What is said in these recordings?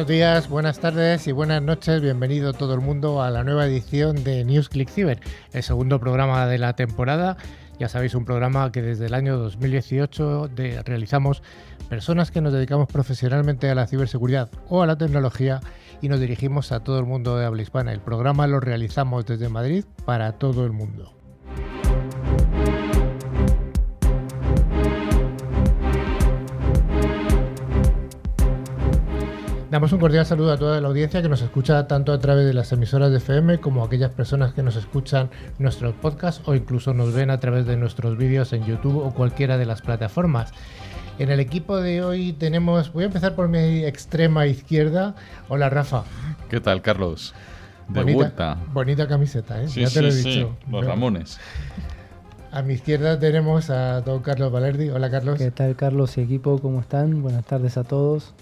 Buenos días, buenas tardes y buenas noches. Bienvenido todo el mundo a la nueva edición de News Click Cyber, el segundo programa de la temporada. Ya sabéis, un programa que desde el año 2018 realizamos personas que nos dedicamos profesionalmente a la ciberseguridad o a la tecnología y nos dirigimos a todo el mundo de habla hispana. El programa lo realizamos desde Madrid para todo el mundo. Damos un cordial saludo a toda la audiencia que nos escucha tanto a través de las emisoras de FM como a aquellas personas que nos escuchan nuestros podcasts o incluso nos ven a través de nuestros vídeos en YouTube o cualquiera de las plataformas. En el equipo de hoy tenemos, voy a empezar por mi extrema izquierda. Hola Rafa. ¿Qué tal Carlos? De bonita, vuelta. Bonita camiseta, ¿eh? ya te lo he dicho. Los Ramones. A mi izquierda tenemos a don Carlos Valerdi. Hola Carlos. ¿Qué tal Carlos y equipo? ¿Cómo están? Buenas tardes a todos.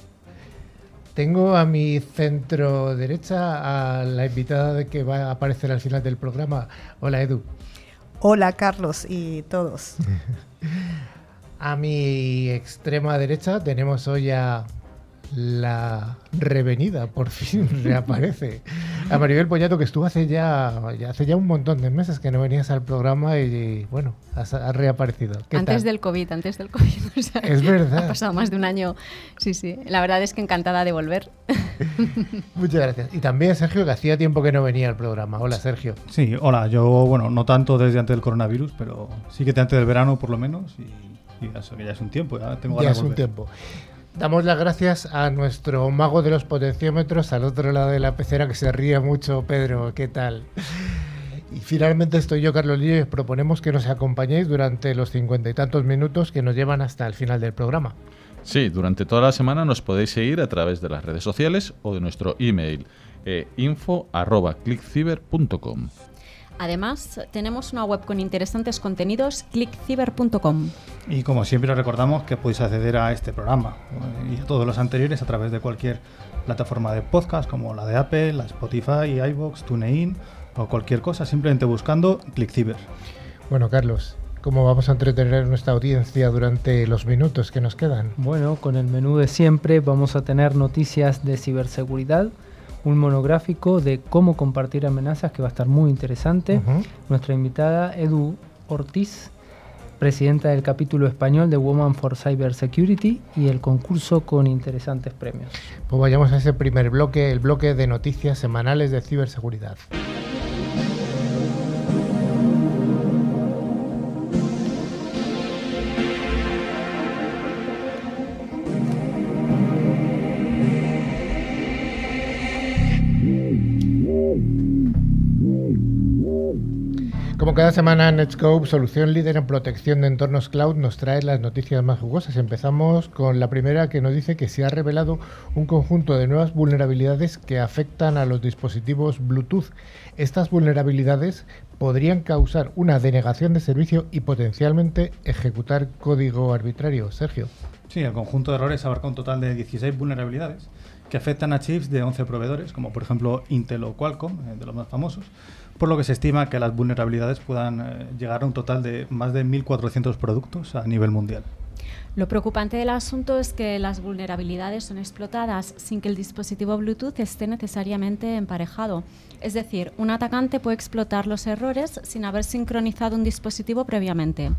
Tengo a mi centro derecha a la invitada que va a aparecer al final del programa. Hola Edu. Hola Carlos y todos. a mi extrema derecha tenemos hoy a la revenida, por fin reaparece. A Maribel Pollato, que estuvo hace ya, hace ya un montón de meses que no venías al programa y, bueno, ha reaparecido. Antes del COVID, antes del COVID. es verdad. Ha pasado más de un año. Sí, sí. La verdad es que encantada de volver. Muchas gracias. Y también Sergio, que hacía tiempo que no venía al programa. Hola, Sergio. Sí, hola. Yo, bueno, no tanto desde antes del coronavirus, pero sí que antes del verano por lo menos. Y, eso, que ya es un tiempo. Ya, tengo ya es un tiempo. Damos las gracias a nuestro mago de los potenciómetros al otro lado de la pecera que se ríe mucho, Pedro. ¿Qué tal? Y finalmente estoy yo, Carlos Lío, y os proponemos que nos acompañéis durante los cincuenta y tantos minutos que nos llevan hasta el final del programa. Sí, durante toda la semana nos podéis seguir a través de las redes sociales o de nuestro email eh, info.clickciber.com. Además, tenemos una web con interesantes contenidos, clickciber.com. Y como siempre os recordamos que podéis acceder a este programa eh, y a todos los anteriores a través de cualquier plataforma de podcast como la de Apple, la Spotify, iVoox, TuneIn o cualquier cosa, simplemente buscando ClickCiber. Bueno, Carlos, ¿Cómo vamos a entretener a nuestra audiencia durante los minutos que nos quedan? Bueno, con el menú de siempre vamos a tener noticias de ciberseguridad, un monográfico de cómo compartir amenazas que va a estar muy interesante. Nuestra invitada Edu Ortiz, presidenta del capítulo español de Woman for Cyber Security y el concurso con interesantes premios. Pues vayamos a ese primer bloque, el bloque de noticias semanales de ciberseguridad. Como cada semana, Netscope, solución líder en protección de entornos cloud, nos trae las noticias más jugosas. Empezamos con la primera que nos dice que se ha revelado un conjunto de nuevas vulnerabilidades que afectan a los dispositivos Bluetooth. Estas vulnerabilidades podrían causar una denegación de servicio y potencialmente ejecutar código arbitrario. Sergio. Sí, el conjunto de errores abarca un total de 16 vulnerabilidades que afectan a chips de 11 proveedores, como por ejemplo Intel o Qualcomm, eh, de los más famosos por lo que se estima que las vulnerabilidades puedan eh, llegar a un total de más de 1.400 productos a nivel mundial. Lo preocupante del asunto es que las vulnerabilidades son explotadas sin que el dispositivo Bluetooth esté necesariamente emparejado. Es decir, un atacante puede explotar los errores sin haber sincronizado un dispositivo previamente.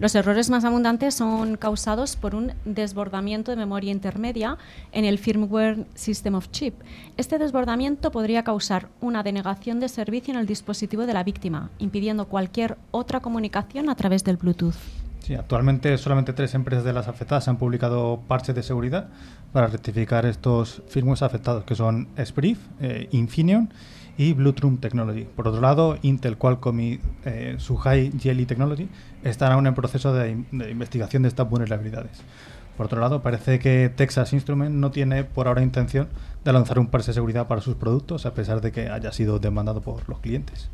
Los errores más abundantes son causados por un desbordamiento de memoria intermedia en el firmware System of Chip. Este desbordamiento podría causar una denegación de servicio en el dispositivo de la víctima, impidiendo cualquier otra comunicación a través del Bluetooth. Sí, actualmente solamente tres empresas de las afectadas han publicado parches de seguridad para rectificar estos firmwares afectados, que son Spriff, eh, Infineon y Bluetooth Technology. Por otro lado, Intel, Qualcomm y eh, Suhai Jelly Technology están aún en proceso de, de, investigación de estas vulnerabilidades. Por otro lado, parece que Texas Instruments no tiene por ahora intención de lanzar un parche de seguridad para sus productos, a pesar de que haya sido demandado por los clientes.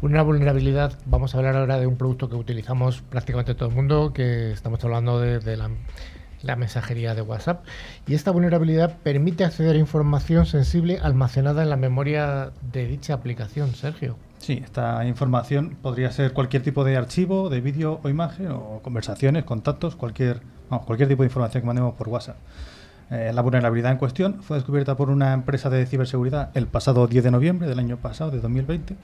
Una vulnerabilidad, vamos a hablar ahora de un producto que utilizamos prácticamente todo el mundo, que estamos hablando de, la, mensajería de WhatsApp. Y esta vulnerabilidad permite acceder a información sensible almacenada en la memoria de dicha aplicación, Sergio. Sí, esta información podría ser cualquier tipo de archivo, de vídeo o imagen, o conversaciones, contactos, cualquier, cualquier tipo de información que mandemos por WhatsApp. Eh, la vulnerabilidad en cuestión fue descubierta por una empresa de ciberseguridad el pasado 10 de noviembre del año pasado, de 2020,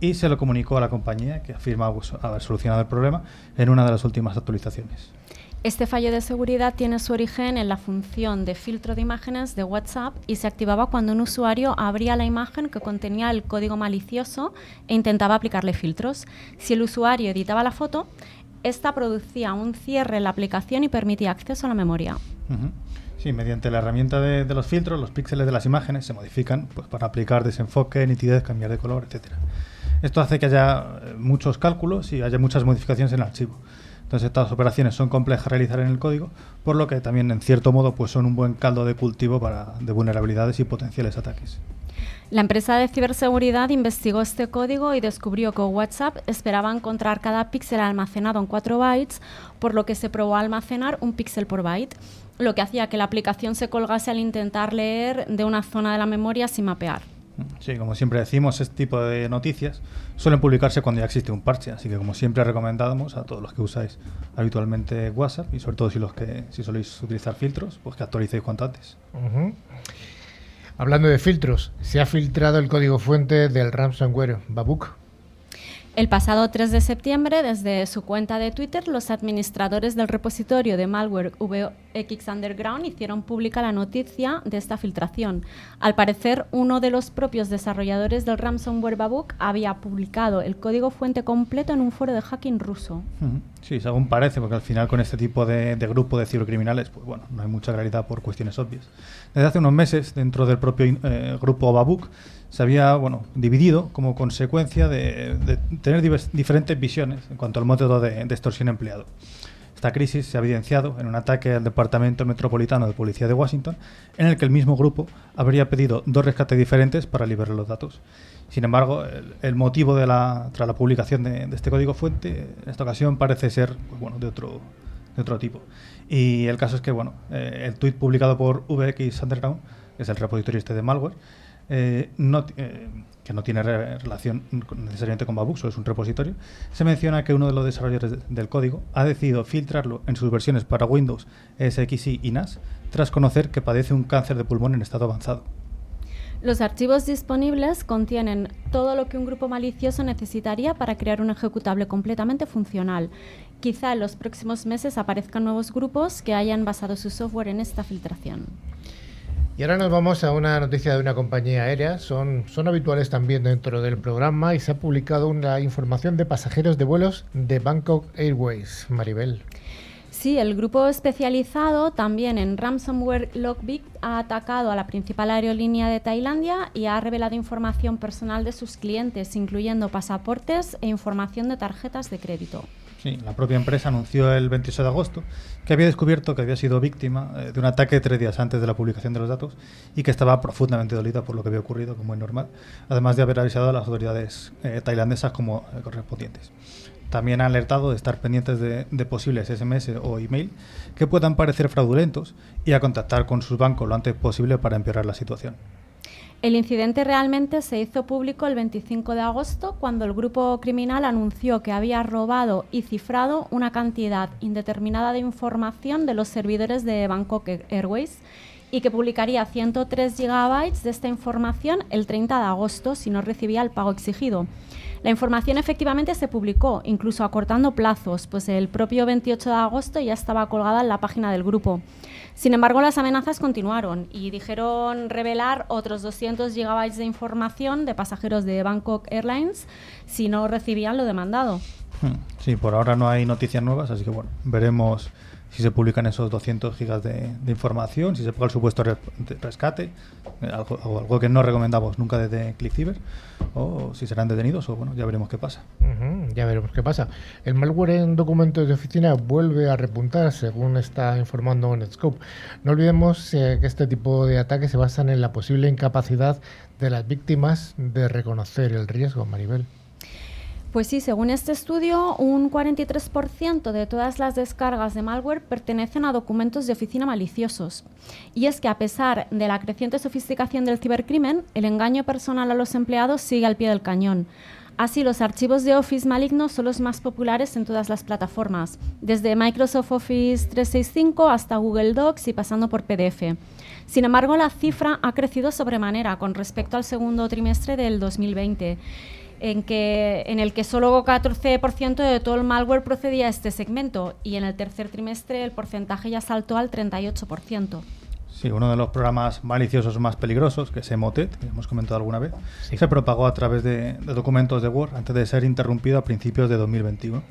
y se lo comunicó a la compañía que afirma haber solucionado el problema en una de las últimas actualizaciones. Este fallo de seguridad tiene su origen en la función de filtro de imágenes de WhatsApp y se activaba cuando un usuario abría la imagen que contenía el código malicioso e intentaba aplicarle filtros. Si el usuario editaba la foto, esta producía un cierre en la aplicación y permitía acceso a la memoria. Sí, mediante la herramienta de, los filtros, los píxeles de las imágenes se modifican pues, para aplicar desenfoque, nitidez, cambiar de color, etc. Esto hace que haya eh, muchos cálculos y haya muchas modificaciones en el archivo. Entonces estas operaciones son complejas de realizar en el código, por lo que también en cierto modo pues son un buen caldo de cultivo para, de vulnerabilidades y potenciales ataques. La empresa de ciberseguridad investigó este código y descubrió que WhatsApp esperaba encontrar cada píxel almacenado en 4 bytes, por lo que se probó almacenar un píxel por byte, lo que hacía que la aplicación se colgase al intentar leer de una zona de la memoria sin mapear. Sí, como siempre decimos, este tipo de noticias suelen publicarse cuando ya existe un parche, así que como siempre recomendamos a todos los que usáis habitualmente WhatsApp y sobre todo si los que si soléis utilizar filtros, pues que actualicéis cuanto antes. Hablando de filtros, se ha filtrado el código fuente del ransomware Babook. El pasado 3 de septiembre, desde su cuenta de Twitter, los administradores del repositorio de malware VX Underground hicieron pública la noticia de esta filtración. Al parecer, uno de los propios desarrolladores del ransomware Babook había publicado el código fuente completo en un foro de hacking ruso. Sí, según parece, porque al final con este tipo de, grupo de cibercriminales, pues bueno, no hay mucha claridad por cuestiones obvias. Desde hace unos meses, dentro del propio eh, grupo Babook, se había bueno, dividido como consecuencia de, tener diferentes visiones en cuanto al método de, extorsión empleado. Esta crisis se ha evidenciado en un ataque al Departamento Metropolitano de Policía de Washington, en el que el mismo grupo habría pedido dos rescates diferentes para liberar los datos. Sin embargo, el, motivo tras la publicación de, este código fuente, en esta ocasión parece ser pues, bueno, de, otro, de otro tipo. Y el caso es que bueno, eh, el tuit publicado por VX Underground, que es el repositorio este de malware, eh, eh, que no tiene relación necesariamente con solo es un repositorio, se menciona que uno de los desarrolladores del código ha decidido filtrarlo en sus versiones para Windows, SXI y NAS, tras conocer que padece un cáncer de pulmón en estado avanzado. Los archivos disponibles contienen todo lo que un grupo malicioso necesitaría para crear un ejecutable completamente funcional. Quizá en los próximos meses aparezcan nuevos grupos que hayan basado su software en esta filtración. Y ahora nos vamos a una noticia de una compañía aérea. Son, son habituales también dentro del programa y se ha publicado una información de pasajeros de vuelos de Bangkok Airways. Maribel. Sí, el grupo especializado también en ransomware Lockbit ha atacado a la principal aerolínea de Tailandia y ha revelado información personal de sus clientes, incluyendo pasaportes e información de tarjetas de crédito. La propia empresa anunció el 28 de agosto que había descubierto que había sido víctima eh, de un ataque tres días antes de la publicación de los datos y que estaba profundamente dolida por lo que había ocurrido, como es normal, además de haber avisado a las autoridades eh, tailandesas como eh, correspondientes. También ha alertado de estar pendientes de, posibles SMS o email que puedan parecer fraudulentos y a contactar con sus bancos lo antes posible para empeorar la situación. El incidente realmente se hizo público el 25 de agosto cuando el grupo criminal anunció que había robado y cifrado una cantidad indeterminada de información de los servidores de Bangkok Airways y que publicaría 103 gigabytes de esta información el 30 de agosto si no recibía el pago exigido. La información efectivamente se publicó, incluso acortando plazos, pues el propio 28 de agosto ya estaba colgada en la página del grupo. Sin embargo, las amenazas continuaron y dijeron revelar otros 200 gigabytes de información de pasajeros de Bangkok Airlines si no recibían lo demandado. Hmm. Sí, por ahora no hay noticias nuevas, así que bueno, veremos si se publican esos 200 gigas de, información, si se paga el supuesto rescate, eh, algo, algo, que no recomendamos nunca desde ClickCiber, o si serán detenidos, o bueno, ya veremos qué pasa. ya veremos qué pasa. El malware en documentos de oficina vuelve a repuntar, según está informando Netscope. No olvidemos eh, que este tipo de ataques se basan en la posible incapacidad de las víctimas de reconocer el riesgo, Maribel. Pues sí, según este estudio, un 43% de todas las descargas de malware pertenecen a documentos de oficina maliciosos. Y es que a pesar de la creciente sofisticación del cibercrimen, el engaño personal a los empleados sigue al pie del cañón. Así, los archivos de Office malignos son los más populares en todas las plataformas, desde Microsoft Office 365 hasta Google Docs y pasando por PDF. Sin embargo, la cifra ha crecido sobremanera con respecto al segundo trimestre del 2020, en, que, en el que solo 14% de todo el malware procedía a este segmento y en el tercer trimestre el porcentaje ya saltó al 38%. Sí, uno de los programas maliciosos más peligrosos, que es Emotet, que hemos comentado alguna vez, se propagó a través de, de, documentos de Word antes de ser interrumpido a principios de 2021.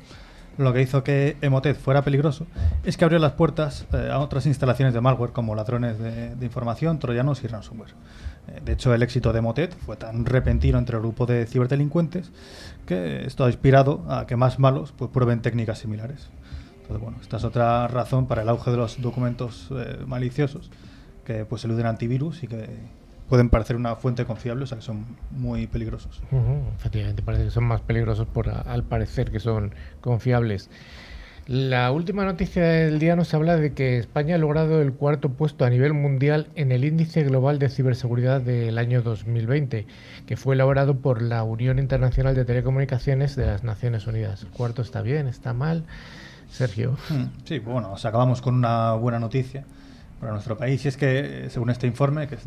Lo que hizo que Emotet fuera peligroso es que abrió las puertas eh, a otras instalaciones de malware como ladrones de, de información, troyanos y ransomware. De hecho, el éxito de Emotet fue tan repentino entre el grupo de ciberdelincuentes que esto ha inspirado a que más malos pues, prueben técnicas similares. Entonces, bueno, esta es otra razón para el auge de los documentos eh, maliciosos que pues eluden antivirus y que pueden parecer una fuente confiable, o sea que son muy peligrosos. Uh -huh. Efectivamente, parece que son más peligrosos por al parecer que son confiables. La última noticia del día nos habla de que España ha logrado el cuarto puesto a nivel mundial en el índice global de ciberseguridad del año 2020, que fue elaborado por la Unión Internacional de Telecomunicaciones de las Naciones Unidas. ¿El cuarto está bien? ¿Está mal? Sergio. Sí, bueno, o sea, acabamos con una buena noticia para nuestro país y es que, según este informe, que es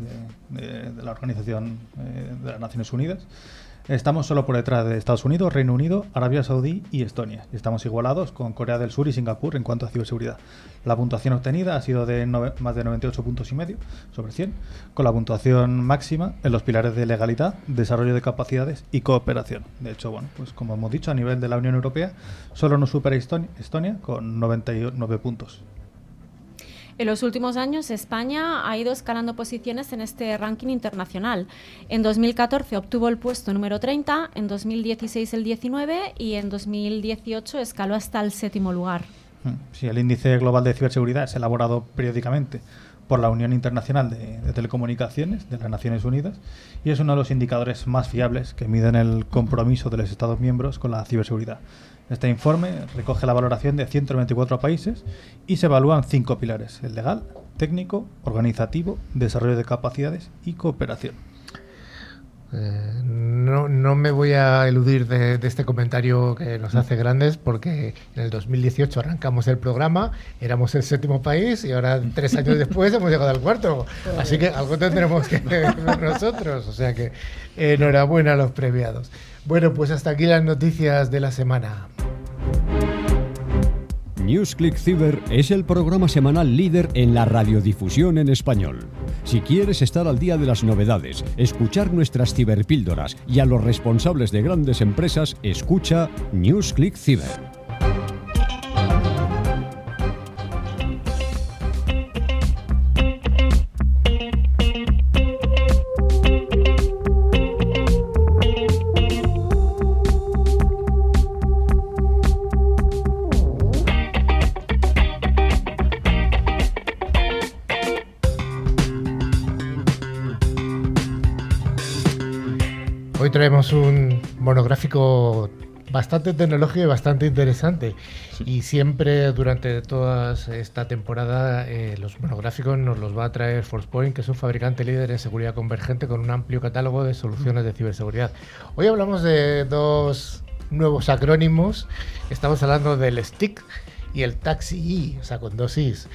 de la Organización eh, de las Naciones Unidas, estamos solo por detrás de Estados Unidos, Reino Unido, Arabia Saudí y Estonia. Y estamos igualados con Corea del Sur y Singapur en cuanto a ciberseguridad. La puntuación obtenida ha sido de más de 98 puntos y medio sobre 100, con la puntuación máxima en los pilares de legalidad, desarrollo de capacidades y cooperación. De hecho, bueno, pues como hemos dicho, a nivel de la Unión Europea, solo nos supera Estonia, Estonia con 99 puntos. En los últimos años, España ha ido escalando posiciones en este ranking internacional. En 2014 obtuvo el puesto número 30, en 2016 el 19 y en 2018 escaló hasta el séptimo lugar. Sí, el índice global de ciberseguridad es elaborado periódicamente por la Unión Internacional de, Telecomunicaciones de las Naciones Unidas y es uno de los indicadores más fiables que miden el compromiso de los Estados miembros con la ciberseguridad. Este informe recoge la valoración de 124 países y se evalúan cinco pilares, el legal, técnico, organizativo, desarrollo de capacidades y cooperación. Eh, no, no, me voy a eludir de, de, este comentario que nos hace grandes porque en el 2018 arrancamos el programa, éramos el séptimo país y ahora tres años después hemos llegado al cuarto. Así que algo tendremos que nosotros. O sea que eh, enhorabuena a los premiados. Bueno, pues hasta aquí las noticias de la semana. NewsClick Cyber es el programa semanal líder en la radiodifusión en español. Si quieres estar al día de las novedades, escuchar nuestras ciberpíldoras y a los responsables de grandes empresas, escucha NewsClick Cyber. Hoy traemos un monográfico bastante tecnológico y bastante interesante. Sí. Y siempre durante toda esta temporada eh, los monográficos nos los va a traer ForcePoint, que es un fabricante líder en seguridad convergente con un amplio catálogo de soluciones de ciberseguridad. Hoy hablamos de dos nuevos acrónimos. Estamos hablando del STIC y el Taxi E, o sea, con dos Is.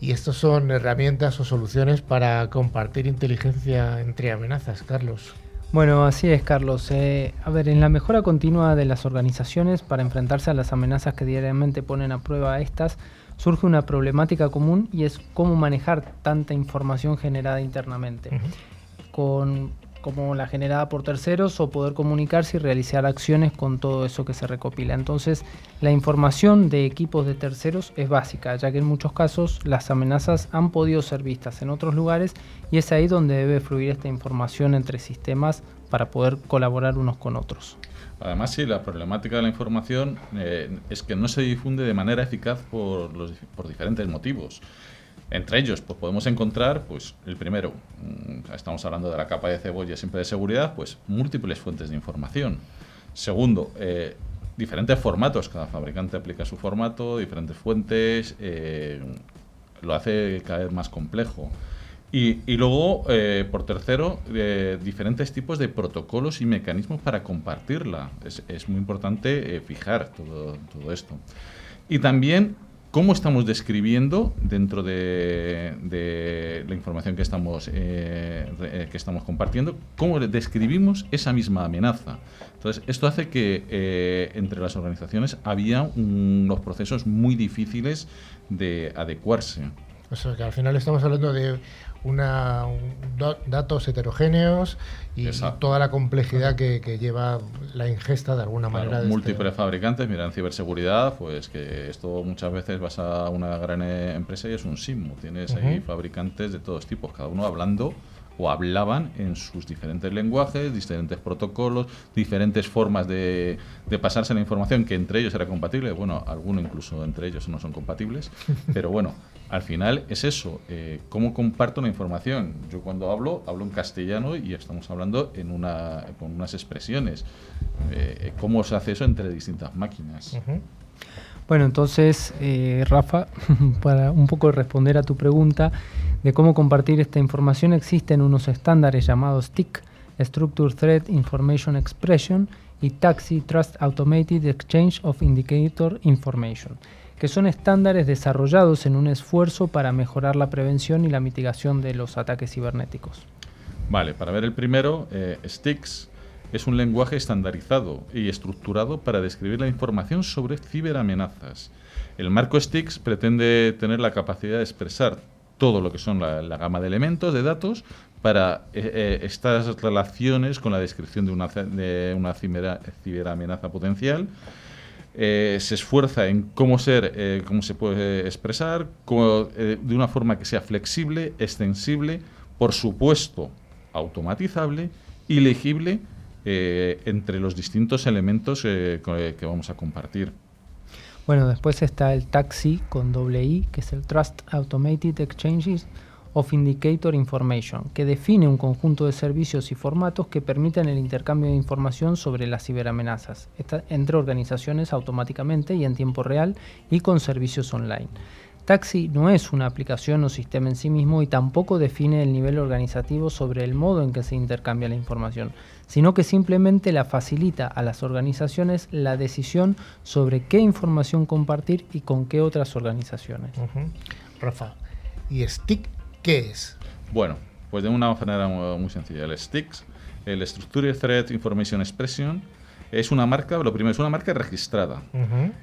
Y estos son herramientas o soluciones para compartir inteligencia entre amenazas, Carlos. Bueno, así es, Carlos. Eh, a ver, en la mejora continua de las organizaciones para enfrentarse a las amenazas que diariamente ponen a prueba a estas, surge una problemática común y es cómo manejar tanta información generada internamente. Uh -huh. Con como la generada por terceros o poder comunicarse y realizar acciones con todo eso que se recopila. Entonces, la información de equipos de terceros es básica, ya que en muchos casos las amenazas han podido ser vistas en otros lugares y es ahí donde debe fluir esta información entre sistemas para poder colaborar unos con otros. Además, sí, la problemática de la información eh, es que no se difunde de manera eficaz por, los, por diferentes motivos. Entre ellos, pues podemos encontrar, pues, el primero, estamos hablando de la capa de cebolla siempre de seguridad, pues múltiples fuentes de información. Segundo, eh, diferentes formatos, cada fabricante aplica su formato, diferentes fuentes, eh, lo hace cada vez más complejo. Y, y luego, eh, por tercero, diferentes tipos de protocolos y mecanismos para compartirla. Es, es muy importante fijar todo, todo esto. Y también cómo estamos describiendo dentro de, de la información que estamos, eh, eh, que estamos compartiendo, cómo describimos esa misma amenaza. Entonces, esto hace que eh, entre las organizaciones había unos procesos muy difíciles de adecuarse. O sea, que al final estamos hablando de una, un- datos heterogéneos y Exacto. toda la complejidad que, que lleva la ingesta de alguna Claro, manera. de este- múltiples fabricantes, mira, en ciberseguridad, pues que esto muchas veces vas a una gran eh, empresa y es un sismo. Tienes ahí fabricantes de todos tipos, cada uno hablando o hablaban en sus diferentes lenguajes, diferentes protocolos, diferentes formas de, de pasarse la información que entre ellos era compatible. Bueno, algunos incluso entre ellos no son compatibles, pero bueno, al final es eso, eh, cómo comparto la información. Yo cuando hablo, hablo en castellano y estamos hablando en una, con unas expresiones. Eh, ¿Cómo se hace eso entre distintas máquinas? Bueno, entonces, eh, Rafa, para un poco responder a tu pregunta de cómo compartir esta información, existen unos estándares llamados TIC, Structure Thread Information Expression, y TAXI, Trust Automated Exchange of Indicator Information, que son estándares desarrollados en un esfuerzo para mejorar la prevención y la mitigación de los ataques cibernéticos. Vale, para ver el primero, eh, STIX es un lenguaje estandarizado y estructurado para describir la información sobre ciberamenazas. El marco STIX pretende tener la capacidad de expresar todo lo que son la, gama de elementos, de datos, para eh, eh, estas relaciones con la descripción de una, ciberamenaza potencial. Eh, se esfuerza en cómo ser, cómo se puede expresar, de una forma que sea flexible, extensible, por supuesto, automatizable y legible entre los distintos elementos que vamos a compartir. Bueno, después está el TAXI con doble I, que es el Trust Automated Exchanges of Indicator Information, que define un conjunto de servicios y formatos que permiten el intercambio de información sobre las ciberamenazas entre organizaciones automáticamente y en tiempo real y con servicios online. Taxi no es una aplicación o sistema en sí mismo y tampoco define el nivel organizativo sobre el modo en que se intercambia la información, sino que simplemente la facilita a las organizaciones la decisión sobre qué información compartir y con qué otras organizaciones. Rafa, ¿y STIC qué es? Bueno, pues de una manera mu- muy sencilla. El STIX, el Structured Threat Information Expression, es una marca, lo primero, es una marca registrada.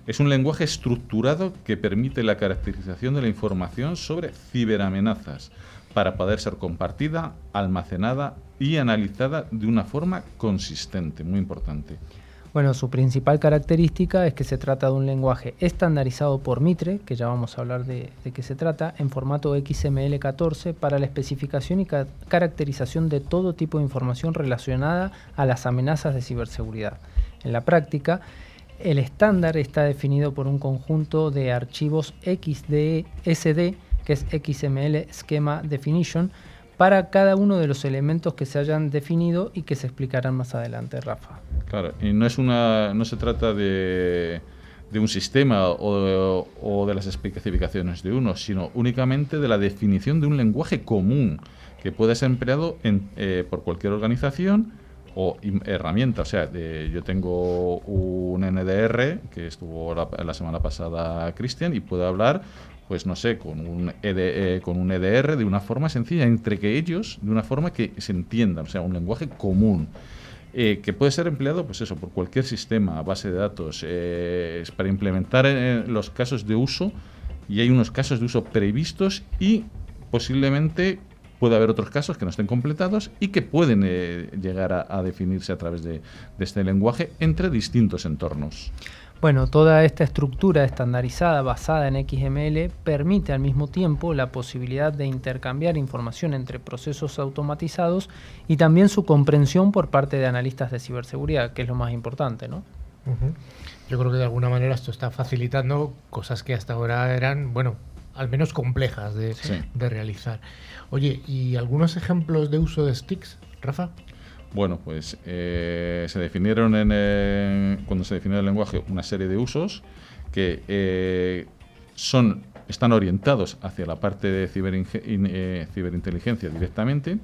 Es un lenguaje estructurado que permite la caracterización de la información sobre ciberamenazas para poder ser compartida, almacenada y analizada de una forma consistente, muy importante. Bueno, su principal característica es que se trata de un lenguaje estandarizado por Mitre, que ya vamos a hablar de, de qué se trata, en formato XML14 para la especificación y ca- caracterización de todo tipo de información relacionada a las amenazas de ciberseguridad. En la práctica, el estándar está definido por un conjunto de archivos XDSD, que es XML Schema Definition, para cada uno de los elementos que se hayan definido y que se explicarán más adelante, Rafa. Claro, y no es una, no se trata de, de un sistema o, o de las especificaciones de uno, sino únicamente de la definición de un lenguaje común que puede ser empleado en, eh, por cualquier organización o herramienta. O sea, de- yo tengo un NDR que estuvo la, la semana pasada Cristian y puedo hablar, pues no sé, con un, ED eh, EDR de una forma sencilla, entre que ellos, de una forma que se entiendan, o sea, un lenguaje común. eh, que puede ser empleado, pues eso, por cualquier sistema, base de datos, eh, para implementar eh, los casos de uso y hay unos casos de uso previstos y posiblemente puede haber otros casos que no estén completados y que pueden llegar a, definirse a través de este lenguaje entre distintos entornos. Bueno, toda esta estructura estandarizada basada en XML permite al mismo tiempo la posibilidad de intercambiar información entre procesos automatizados y también su comprensión por parte de analistas de ciberseguridad, que es lo más importante, ¿no? Yo creo que de alguna manera esto está facilitando cosas que hasta ahora eran, bueno, al menos complejas de, Sí. de realizar. Oye, ¿y algunos ejemplos de uso de sticks, Rafa? Bueno, pues eh, se definieron en, eh, cuando se definió el lenguaje una serie de usos que eh, son están orientados hacia la parte de eh, ciberinteligencia directamente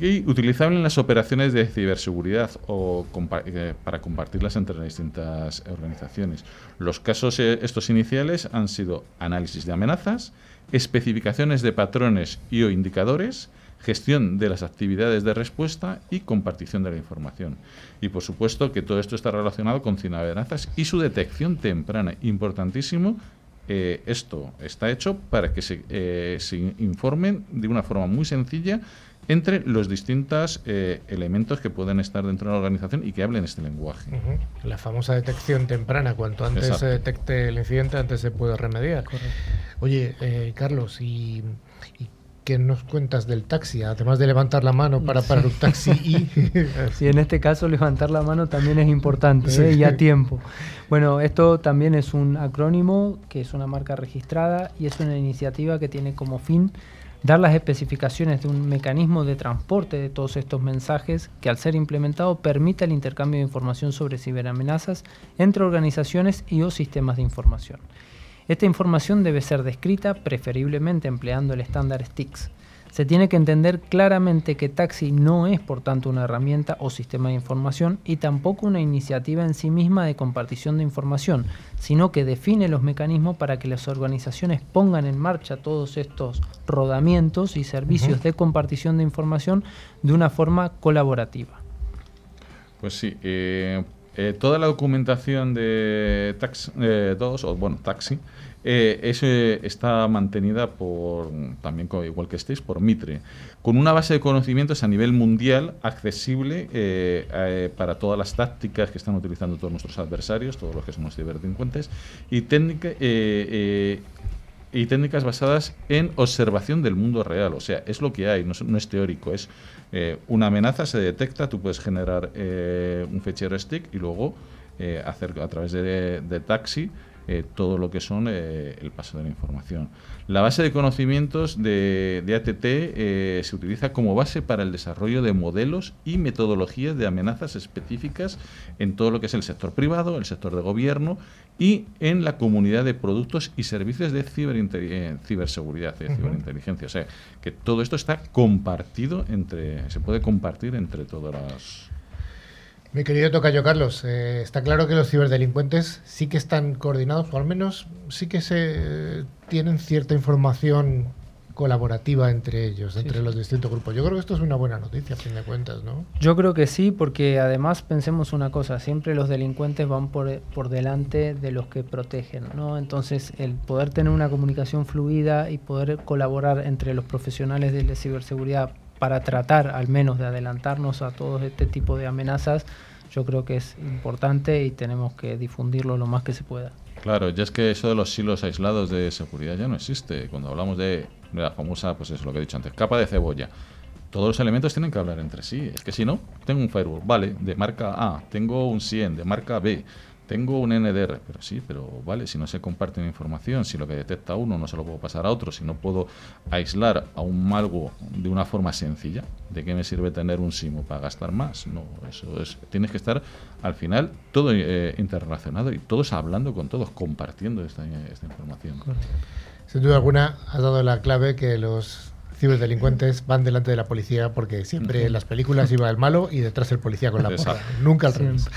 y utilizables en las operaciones de ciberseguridad o eh, para compartirlas entre las distintas organizaciones. Los casos eh, estos iniciales han sido análisis de amenazas, especificaciones de patrones y o indicadores, gestión de las actividades de respuesta y compartición de la información. Y por supuesto que todo esto está relacionado con ciberamenazas y su detección temprana. Importantísimo eh, esto está hecho para que se, se, informen de una forma muy sencilla entre los distintos eh, elementos que pueden estar dentro de la organización y que hablen este lenguaje. La famosa detección temprana, cuanto antes se detecte el incidente, antes se puede remediar. Oye, eh, Carlos, ¿y, qué nos cuentas del taxi? Además de levantar la mano para parar un taxi y... sí, en este caso levantar la mano también es importante ¿eh? y a tiempo. Bueno, esto también es un acrónimo que es una marca registrada y es una iniciativa que tiene como fin dar las especificaciones de un mecanismo de transporte de todos estos mensajes que al ser implementado permita el intercambio de información sobre ciberamenazas entre organizaciones y o sistemas de información. Esta información debe ser descrita preferiblemente empleando el estándar STIX, se tiene que entender claramente que Taxi no es por tanto una herramienta o sistema de información y tampoco una iniciativa en sí misma de compartición de información, sino que define los mecanismos para que las organizaciones pongan en marcha todos estos rodamientos y servicios de compartición de información de una forma colaborativa. Pues sí, eh, eh, toda la documentación de Tax 2, eh, o bueno, Taxi, eh, está mantenida por, también igual que estéis, por Mitre, con una base de conocimientos a nivel mundial accesible para todas las tácticas que están utilizando todos nuestros adversarios, todos los que somos ciberdelincuentes, y, técnica, y técnicas basadas en observación del mundo real. O sea, es lo que hay, no es, teórico, es una amenaza, se detecta, tú puedes generar un fichero stick y luego hacer a través de, de taxi eh, todo lo que son eh, el paso de la información. La base de conocimientos de, ATT eh, se utiliza como base para el desarrollo de modelos y metodologías de amenazas específicas en todo lo que es el sector privado, el sector de gobierno y en la comunidad de productos y servicios de ciberseguridad, de ciberinteligencia. O sea, que todo esto está compartido entre, se puede compartir entre todas las mi querido Tocayo Carlos, eh, está claro que los ciberdelincuentes sí que están coordinados, o al menos sí que se tienen cierta información colaborativa entre ellos, entre los distintos grupos. Yo creo que esto es una buena noticia, a fin de cuentas, ¿no? Yo creo que sí, porque además pensemos una cosa, siempre los delincuentes van por, por delante de los que protegen, ¿no? Entonces, el poder tener una comunicación fluida y poder colaborar entre los profesionales de la ciberseguridad para tratar al menos de adelantarnos a todo este tipo de amenazas, yo creo que es importante y tenemos que difundirlo lo más que se pueda. Claro, ya es que eso de los silos aislados de seguridad ya no existe. Cuando hablamos de, la famosa, pues es lo que he dicho antes, capa de cebolla, todos los elementos tienen que hablar entre sí. Es que si no, tengo un firewall, vale, de marca A, tengo un 100 de marca B, tengo un NDR, pero sí, pero vale, si no se comparte una información, si lo que detecta uno no se lo puedo pasar a otro, si no puedo aislar a un malgo de una forma sencilla, ¿de qué me sirve tener un SIMO para gastar más? No, eso es, tienes que estar al final todo eh, interrelacionado y todos hablando con todos, compartiendo esta, esta información. Sin duda alguna, has dado la clave que los ciberdelincuentes van delante de la policía porque siempre en las películas iba el malo y detrás el policía con la porra, nunca al revés.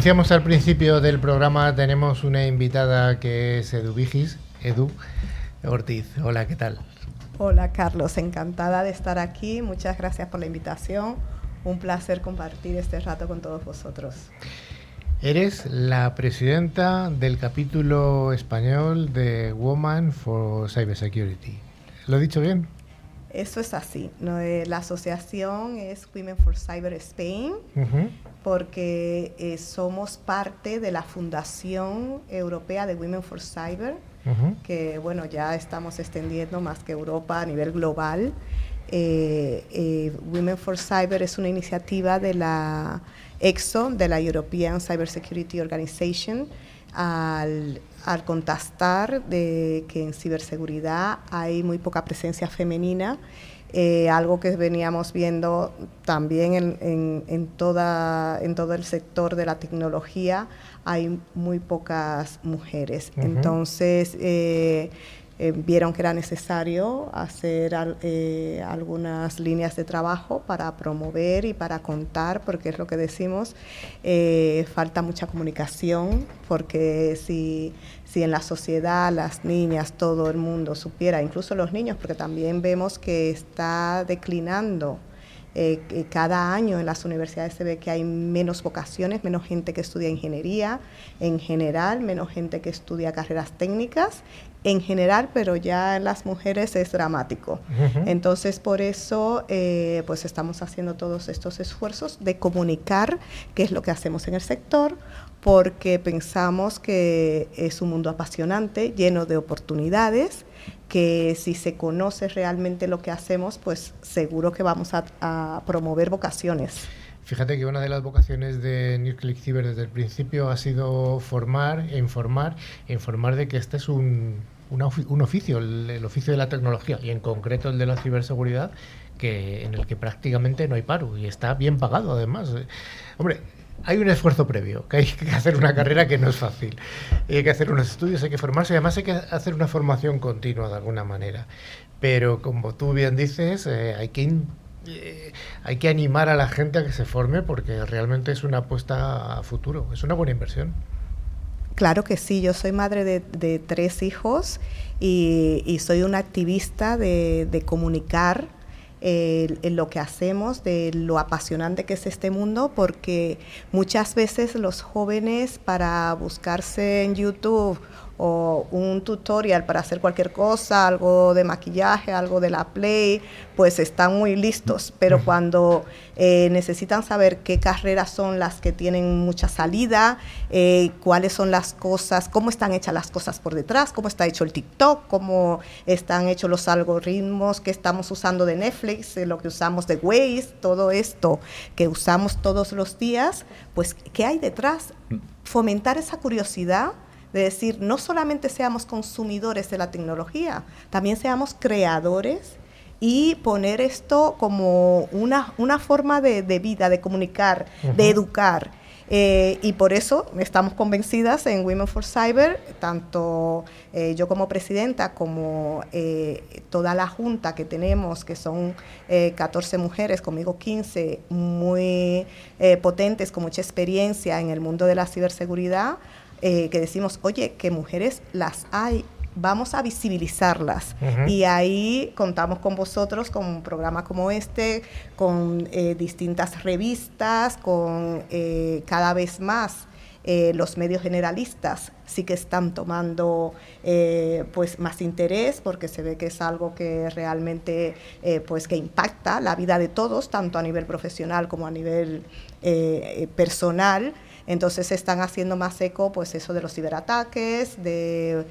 Decíamos al principio del programa, tenemos una invitada que es Edu Vigis, Edu Ortiz. Hola, ¿qué tal? Hola, Carlos. Encantada de estar aquí. Muchas gracias por la invitación. Un placer compartir este rato con todos vosotros. Eres la presidenta del capítulo español de Woman for Cybersecurity. ¿Lo he dicho bien? Eso es así. Eh, la asociación es Women for Cyber Spain, porque eh, somos parte de la Fundación Europea de Women for Cyber, que bueno, ya estamos extendiendo más que Europa a nivel global. Eh, eh, Women for Cyber es una iniciativa de la EXO, de la European Cyber Security Organization, al, al contestar de que en ciberseguridad hay muy poca presencia femenina eh, algo que veníamos viendo también en, en, toda, en todo el sector de la tecnología, hay muy pocas mujeres. Entonces, eh, eh, vieron que era necesario hacer algunas líneas de trabajo para promover y para contar, porque es lo que decimos, falta mucha comunicación, porque si, si en la sociedad las niñas, todo el mundo supiera, incluso los niños, porque también vemos que está declinando eh, cada año en las universidades se ve que hay menos vocaciones, menos gente que estudia ingeniería en general, menos gente que estudia carreras técnicas en general, pero ya en las mujeres es dramático. Entonces, por eso, eh, pues estamos haciendo todos estos esfuerzos de comunicar qué es lo que hacemos en el sector, porque pensamos que es un mundo apasionante, lleno de oportunidades, que si se conoce realmente lo que hacemos, pues seguro que vamos a, promover vocaciones. Fíjate que una de las vocaciones de Nucleic Cyber desde el principio ha sido formar informar, informar de que este es un, un oficio, el, oficio de la tecnología, y en concreto el de la ciberseguridad, que, en el que prácticamente no hay paro y está bien pagado además. Hombre, hay un esfuerzo previo, que hay que hacer una carrera que no es fácil. Hay que hacer unos estudios, hay que formarse y además hay que hacer una formación continua de alguna manera. Pero como tú bien dices, eh, hay que eh, hay que animar a la gente a que se forme porque realmente es una apuesta a futuro, es una buena inversión. Claro que sí, yo soy madre de, tres hijos y, soy una activista de, de comunicar en lo que hacemos, de lo apasionante que es este mundo, porque muchas veces los jóvenes para buscarse en YouTube o un tutorial para hacer cualquier cosa, algo de maquillaje, algo de la Play, pues están muy listos. Pero cuando eh, necesitan saber qué carreras son las que tienen mucha salida, eh, cuáles son las cosas, cómo están hechas las cosas por detrás, cómo está hecho el TikTok, cómo están hechos los algoritmos que estamos usando de Netflix, lo que usamos de Waze, todo esto que usamos todos los días, pues ¿qué hay detrás? Mm. Fomentar esa curiosidad de decir, no solamente seamos consumidores de la tecnología, también seamos creadores y poner esto como una, una forma de, vida, de comunicar, de educar. Eh, y por eso estamos convencidas en Women for Cyber, tanto eh, yo como presidenta como eh, toda la junta que tenemos, que son 14 mujeres, conmigo 15, muy potentes, con mucha experiencia en el mundo de la ciberseguridad, eh, que decimos, oye, que mujeres las hay, vamos a visibilizarlas. Y ahí contamos con vosotros, con un programa como este, con eh, distintas revistas, con eh, cada vez más. los medios generalistas sí que están tomando pues más interés porque se ve que es algo que realmente pues que impacta la vida de todos tanto a nivel profesional como a nivel personal entonces están haciendo más eco, pues eso de los ciberataques, de,